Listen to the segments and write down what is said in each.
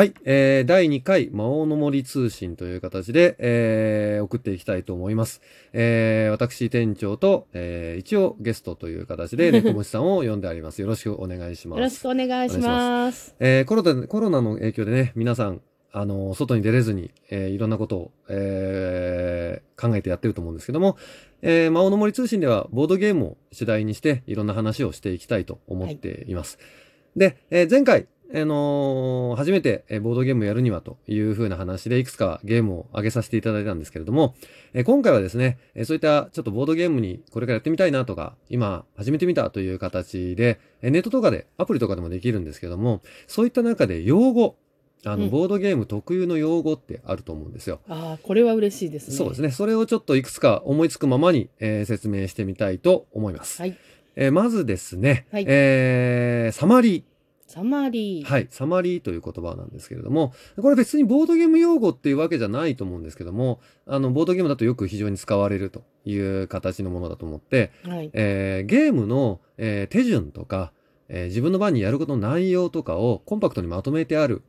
はい、えー、第2回魔王の森通信という形で、えー、送っていきたいと思います。えー、私店長と、えー、一応ゲストという形で 猫虫さんを呼んであります。よろしくお願いします。よろしくお願いします。えーコロナ、コロナの影響でね、皆さん、あの、外に出れずに、えーいろんなことを、えー考えてやってると思うんですけども、えー魔王の森通信ではボードゲームを主題にして、いろんな話をしていきたいと思っています。で、えー前回、あのー初めてえーボードゲームをやるにはという風な話でいくつかゲームを上げさせていただいたんですけれども、えー今回はですね、えーそういったちょっとボードゲームにこれからやってみたいなとか、今始めてみたという形で、えーネットとかで、アプリとかでもできるんですけども、そういった中で用語、あの、うんボードゲーム特有の用語ってあると思うんですよ。ああ、これは嬉しいですね。そうですね。それをちょっといくつか思いつくままに、えー説明してみたいと思います。はい。えーまずですね、はいえーサマリー。サマリー。はい、サマリーという言葉なんですけれども、これ別にボードゲーム用語っていうわけじゃないと思うんですけども、あの、ボードゲームだとよく非常に使われるという形のものだと思って、はい。えーゲームの、えー手順とか、えー自分の番にやることの内容とかをコンパクトにまとめてある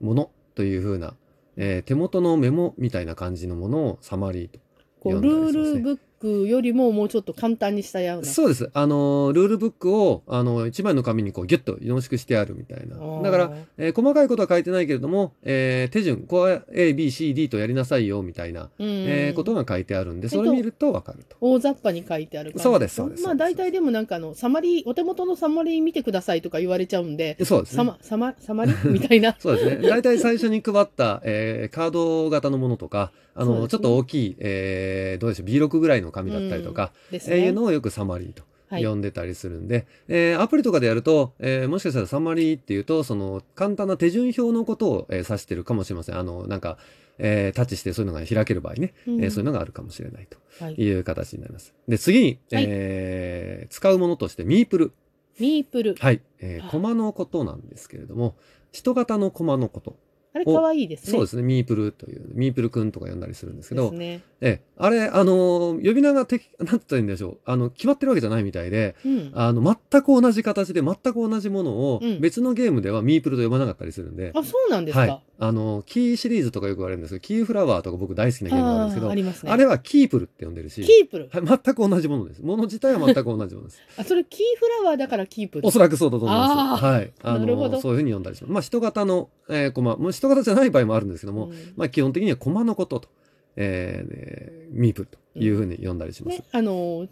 ものというふうな、えー手元のメモみたいな感じのものをサマリーとこう読んだルりしますねールブックよりももうちょっと簡単にしたような。そうです。あの、ルールブックを、あの、一枚の紙にこうギュッと濃縮してあるみたいな。だから、えー細かいことは書いてないけれども、えー手順、こう A、B、C、D とやりなさいよみたいな、うん、えーことが書いてあるんで、それ見るとわかると。大雑把に書いてあるそうですそうですまあ大体でもなんかあの、サマリー、お手元のサマリー見てくださいとか言われちゃうんで、そうですね。サマ、サマ、サマリ？ー みたいな。そうですね。大体最初に配った、えーカード型のものとか、あの、ちょっと大きい、えーどうでしょう、B6 ぐらいの紙だったりとか、ですね。えーいうのをよくサマリーとはい呼んでたりするんで、えーアプリとかでやると、えーもしかしたらサマリーっていうと、その簡単な手順表のことを、えー指してるかもしれません。あの、なんか、えータッチしてそういうのが開ける場合ね、うんえーそういうのがあるかもしれないとはい。いう形になります。で、次に、はいえー使うものとしてミープル。ミープル。はい。えーあコマのことなんですけれども、人型のコマのこと。あれ可愛いですね。そうですね。ミープルという、ミープルくんとか呼んだりするんですけど、ね。ええ、あれ、あのー呼び名がてき、なんて言ったらいいんでしょう。あの、決まってるわけじゃないみたいで、うん。あの、全く同じ形で全く同じものをうん別のゲームではミープルと呼ばなかったりするんで、あ、そうなんですか。はい。あの、キーシリーズとかよく言われるんですけど、キーフラワーとか僕大好きなゲームがあるんですけど、あーありますね。あれはキープルって呼んでるし、キープル。はい、全く同じものです。もの自体は全く同じものです。あ、それキーフラワーだからキープル。おそらくそうだと思います。はい。あなるほどの、そういうふうに呼んだりします。まあ、人型の、えーコマ、もう人型じゃない場合もあるんですけども、うんまあ、基本的にはコマのことと、えーねミープルというふうに呼んだりします。ね、あの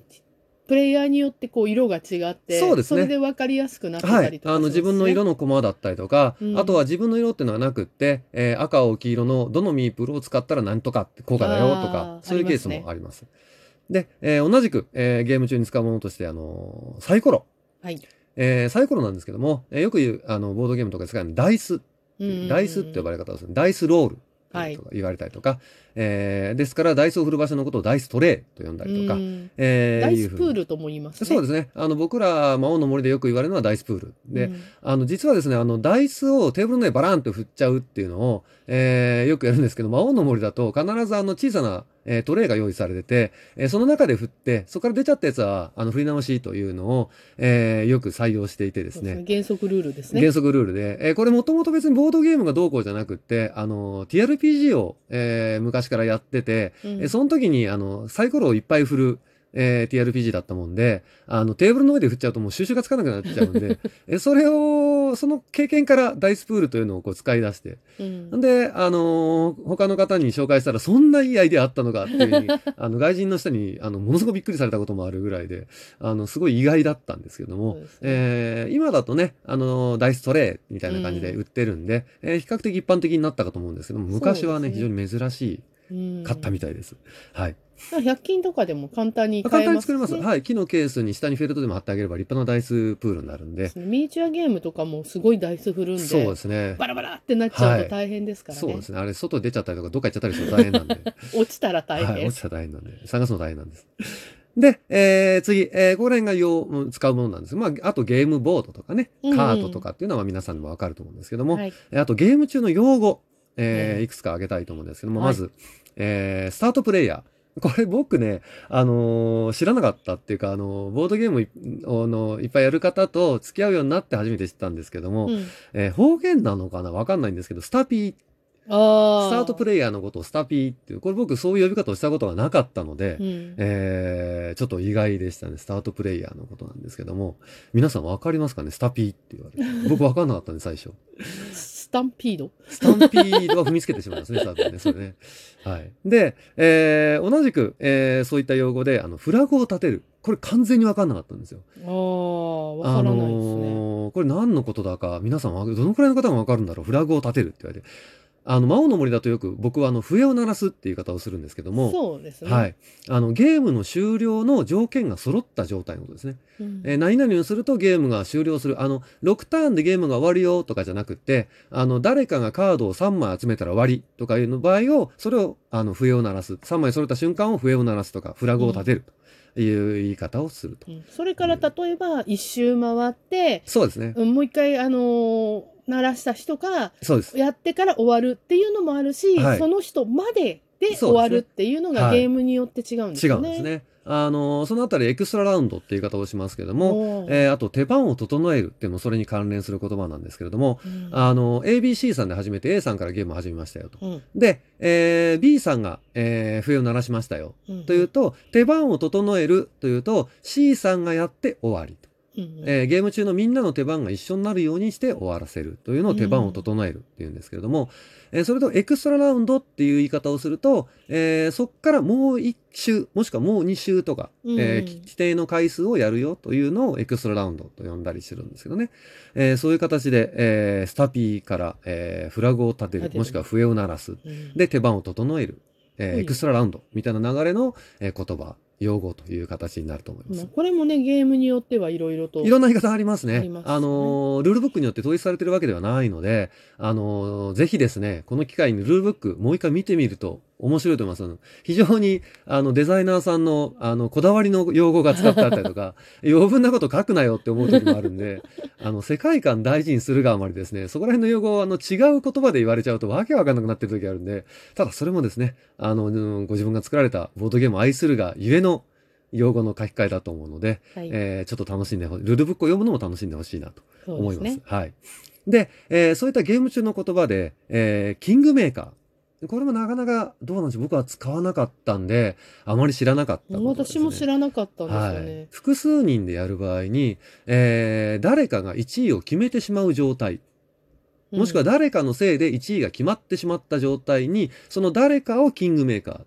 プレイヤーによってこう色が違ってそうですねれで分かりやすくなってはい。たりとかあの、自分の色のコマだったりとか、うんあとは自分の色っていうのはなくって、えー赤、青、黄色のどのミープルを使ったら何とかって効果だよとあか、ーそういうケースもあります。で、えー同じく、えーゲーム中に使うものとして、あのーサイコロ。はい、えーサイコロなんですけども、えーよく言う、あの、ボードゲームとかで使うダイス。うんダイスって呼ばれ方をする。ダイスロール。はいとか言われたりとか、えーですから、ダイスを振る場所のことをダイストレイと呼んだりとか、うんえーダイスプールとも言いますねそうですね。あの、僕ら、魔王の森でよく言われるのはダイスプール。で、うんあの、実はですね、あの、ダイスをテーブルの上にバランと振っちゃうっていうのを、えーよくやるんですけど、魔王の森だと必ずあの小さな、えートレイが用意されてて、えーその中で振って、そこから出ちゃったやつは、あの、振り直しというのを、えーよく採用していてですね。原則ルールですね原則ルールで、えーこれもともと別にボードゲームがどうこうじゃなくって、あの、TRPG を、えー昔からやってて、うん。えーその時に、あの、サイコロをいっぱい振る、えー TRPG だったもんで、あの、テーブルの上で振っちゃうともう収集がつかなくなっちゃうんで、えそれを、その経験からダイスプールというのをこう使い出して、うん。で、あのー他の方に紹介したら、そんないいアイデアあったのかっていうふうに、あの、外人の人に、あの、ものすごくびっくりされたこともあるぐらいで、あの、すごい意外だったんですけども、ね。えー今だとね、あのーダイストレイみたいな感じで売ってるんで、えー比較的一般的になったかと思うんですけども、昔はね、ね。非常に珍しうんい、買ったみたいです。はい。100均とかでも簡単に簡買えます単に作れます。ねはい。木のケースに下にフェルトでも貼ってあげれば立派なダイスプールになるんで。ミニチュアゲームとかもすごいダイス振るんでそうですね。バラバラってなっちゃうと大変ですからね、そうですね。あれ、外出ちゃったりとか、どっか行っちゃったりすると大変なんで。落ちたら大変、はい。落ちたら大変なんで。探すの大変なんです。で、えー、次、えー、ここら辺が用、うん使うものなんです。まあ、あとゲームボードとかね、うんうんカートとかっていうのは皆さんにもわかると思うんですけども、はいえーあとゲーム中の用語、えーうんいくつか挙げたいと思うんですけども、はいまず、えー、スタートプレイヤー。これ僕ね、あのー知らなかったっていうか、あのーボードゲームいあのいっぱいやる方と付き合うようになって初めて知ったんですけども、うん、えー方言なのかな？わかんないんですけど、スタピー。スタートプレイヤーのことをスタピーっていう、これ僕そういう呼び方をしたことがなかったので、うん。えーちょっと意外でしたね。スタートプレイヤーのことなんですけども、皆さんわかりますかね？スタピーって言われて。僕わかんなかったね、最初。スタンピードスタンピードは踏みつけてしまいますね、多分ね、それね。はい。で、えー同じく、えーそういった用語で、あの、フラグを立てる。これ完全にわかんなかったんですよ。ああ、わからないですね。のーこれ何のことだか、皆さんわどのくらいの方がわかるんだろうフラグを立てるって言われて。あの、魔王の森だとよく僕はあの、笛を鳴らすっていう言い方をするんですけども、そうですね。はい。あの、ゲームの終了の条件が揃った状態のことですね。うんえー何々をするとゲームが終了する。あの、6ターンでゲームが終わるよとかじゃなくって、あの、誰かがカードを3枚集めたら終わりとかいうの場合を、それを、あの、笛を鳴らす。3枚揃った瞬間を笛を鳴らすとか、フラグを立てるという言い方をすると。うんそれから例えば一周回って、そうですね。うんもう一回あのー鳴らした人が。やってから終わるっていうのもあるし、はいその人までで終わるっていうのがはいゲームによって違うんですよね。違うんですね。あの、そのあたりエクストララウンドっていう言い方をしますけども、えーあと手番を整えるっていうのもそれに関連する言葉なんですけれども、うんあの、ABC さんで始めて A さんからゲームを始めましたよと。うんで、えー B さんが、えー笛を鳴らしましたよ。うんというと、手番を整えるというと、C さんがやって終わりと。うんえーゲーム中のみんなの手番が一緒になるようにして終わらせるというのを手番を整えるっていうんですけれども、えーそれとエクストララウンドっていう言い方をすると、えーそっからもう一周、もしくはもう二周とか、うん。えー規定の回数をやるよというのをエクストララウンドと呼んだりするんですけどね。えーそういう形で、えースタピーから、えーフラグを立てる、もしくは笛を鳴らす。うん。で、手番を整える。えーうん。エクストララウンドみたいな流れの、えー言葉、用語という形になると思います。まあこれもねゲームによってはいろいろといろんな言い方ありますね。あねあのー、ルールブックによって統一されてるわけではないので、あのーぜひですね、この機会にルールブックもう一回見てみると面白いと思います。あの非常に、あの、デザイナーさんの、あの、こだわりの用語が使ってあったりとか、余分なこと書くなよって思う時もあるんで、あの、世界観大事にするがあまりですね、そこら辺の用語をあの、違う言葉で言われちゃうとわけわかんなくなってる時があるんで、ただそれもですね、あの、うんご自分が作られたボードゲームを愛するがゆえの用語の書き換えだと思うので、はいえーちょっと楽しんでほルールブックを読むのも楽しんでほしいなと思います。ですね。はい。で、えーそういったゲーム中の言葉で、えーキングメーカー。これもなかなかどうなんでしょう僕は使わなかったんで、あまり知らなかったね。私も知らなかったんですよはねい。。複数人でやる場合に、えー誰かが1位を決めてしまう状態。もしくは誰かのせいで1位が決まってしまった状態に、その誰かをキングメーカー。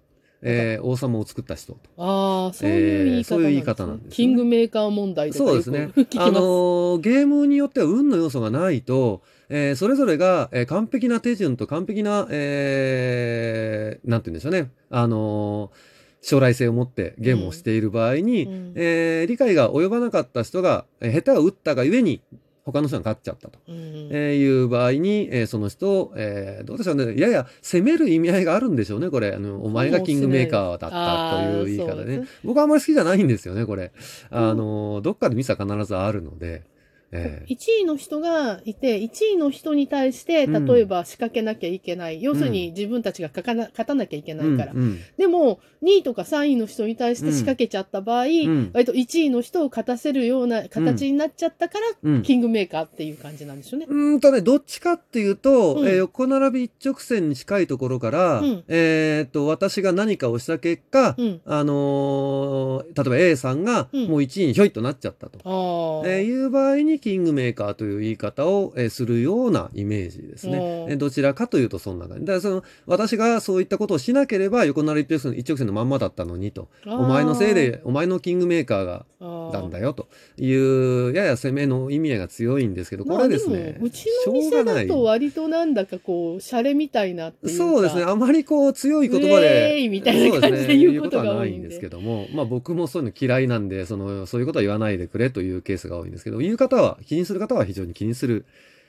えー王様を作った人と。ああ、そういう言い方なんです、ねえーそういう言い方なんですねキングメーカー問題とかそうですね。あのーゲームによっては運の要素がないと、えーそれぞれが、えー完璧な手順と完璧な、えーなんて言うんでしょうね。あのー将来性を持ってゲームをしている場合に、うんえー理解が及ばなかった人が、えー下手を打ったがゆえに、他の人が勝っちゃったと。うんえーいう場合に、えーその人を、えーどうでしょうね。やや攻める意味合いがあるんでしょうね、これ。あの、お前がキングメーカーだったという言い方でね。僕はあんまり好きじゃないんですよね、これ。あの、どっかでミスは必ずあるので。えー1位の人がいて、1位の人に対して、うん例えば仕掛けなきゃいけない。要するに自分たちが勝かな勝たなきゃいけないから。うんうんでも、2位とか3位の人に対して仕掛けちゃった場合、ん割と1位の人を勝たせるような形になっちゃったから、うんキングメーカーっていう感じなんですよね。うーんとね、どっちかっていうと、うんえー横並び一直線に近いところから、うんえーっと、私が何かをした結果、うん。あのー例えば A さんがうんもう1位にひょいとなっちゃったと。ああ。えーいう場合にキングメーカーという言い方を、えーするようなイメージですね。うんえーどちらかというとそんな感じ。だからその、私がそういったことをしなければ横並び一直線一直線のまんまだったのにと。お前のせいで、お前のキングメーカーがなんだよという、やや攻めの意味合いが強いんですけど、これはですねまあでも、うちの店だと割となんだかこう、シャレみたいな。そうですね。あまりこう強い言葉ウェーみたいな感じで言うことがいんですけども、まあ僕もそういうの嫌いなんで、その、そういうことは言わないでくれというケースが多いんですけど、言う方は、気にする方は非常に気にする。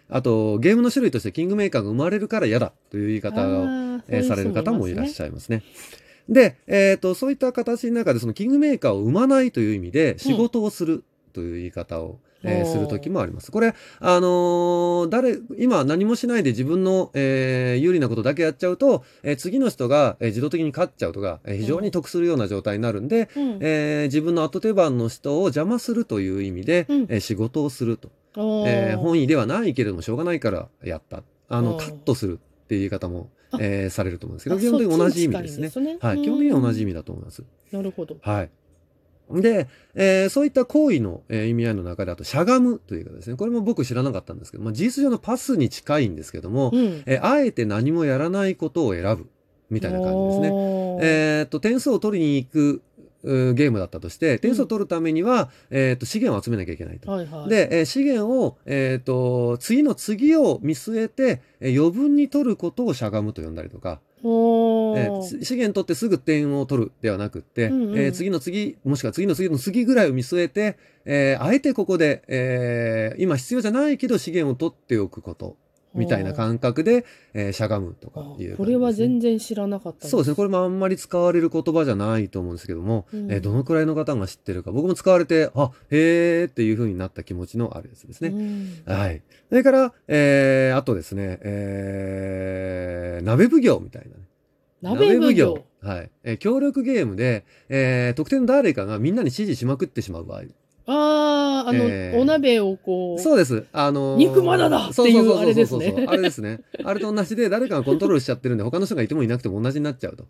あと、ゲームの種類としてキングメーカーが生まれるから嫌だという言い方を、えーされる方もいらっしゃゃいますね。で、えっ、と、そういった形の中で、そのキングメーカーを生まないという意味で、仕事をするという言い方を、えーおーする時もあります。これ、あのー誰、今何もしないで自分の、えー有利なことだけやっちゃうと、えー次の人が、えー自動的に勝っちゃうとか、えー非常に得するような状態になるんで、うんえー自分の後手番の人を邪魔するという意味で、うんえー仕事をすると。えー本意ではないけれどもしょうがないからやった。あの、うんカットするっていう言い方も、あえーされると思うんですけど、あ基本的に同じ意味ですね。すねはい。うん基本的には同じ意味だと思います。なるほど。はい。で、えーそういった行為の、えー意味合いの中で、あと、しゃがむというかですね、これも僕知らなかったんですけど、まあ、事実上のパスに近いんですけども、うん。えーあえて何もやらないことを選ぶ、みたいな感じですね。えーっと、点数を取りに行くゲームだったとして、点数を取るためには、えーっと、資源を集めなきゃいけないと。はいはい。で、えー資源を、えっ、と、次の次を見据えて、えー余分に取ることをしゃがむと呼んだりとか、おえー資源取ってすぐ点を取るではなくって、うんうんえー次の次、もしくは次の次の次ぐらいを見据えて、えーあえてここで、えー今必要じゃないけど資源を取っておくこと、みたいな感覚で、えーしゃがむとかあいうね、これは全然知らなかったそうですね。これもあんまり使われる言葉じゃないと思うんですけども、うんえーどのくらいの方が知ってるか、僕も使われて、あ、へーっていう風になった気持ちのあるやつですね。うんはい。それから、えー、あとですね、えー、鍋奉行みたいなね。鍋奉行。はい。えー協力ゲームで、えー、特定の誰かがみんなに指示しまくってしまう場合。ああ、あの、えーお鍋をこう。そうです。あのー肉まだだっていうあれですねそうそうそうあれですね。あれと同じで誰かがコントロールしちゃってるんで、他の人がいてもいなくても同じになっちゃうと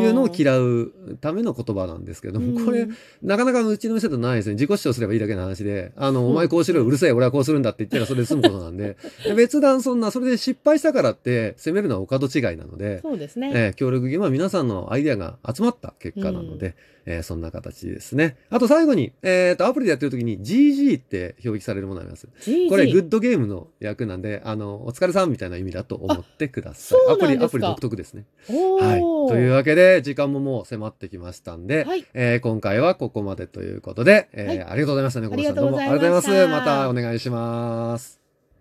いうのを嫌うための言葉なんですけども、これ、なかなかうちの店だとないですね。自己主張すればいいだけの話で、あの、お前こうしろよ、うるせえ、俺はこうするんだって言ったらそれで済むことなんで、で 別段そんな、それで失敗したからって責めるのはお門違いなので、そうですね。えー協力ゲームは皆さんのアイデアが集まった結果なので、えーそんな形ですね。あと最後に、えっ、と、アプリでやってる時に GG って表記されるものあります。これ、グッドゲームの役なんで、あの、お疲れさんみたいな意味だと思ってください。アプリ、アプリ独特ですね。はい。というわけで、時間ももう迫ってきましたんで、はい。えー今回はここまでということで、えーはいありがとうございましたね、小野さん。どうもありがとうございます。またお願いします。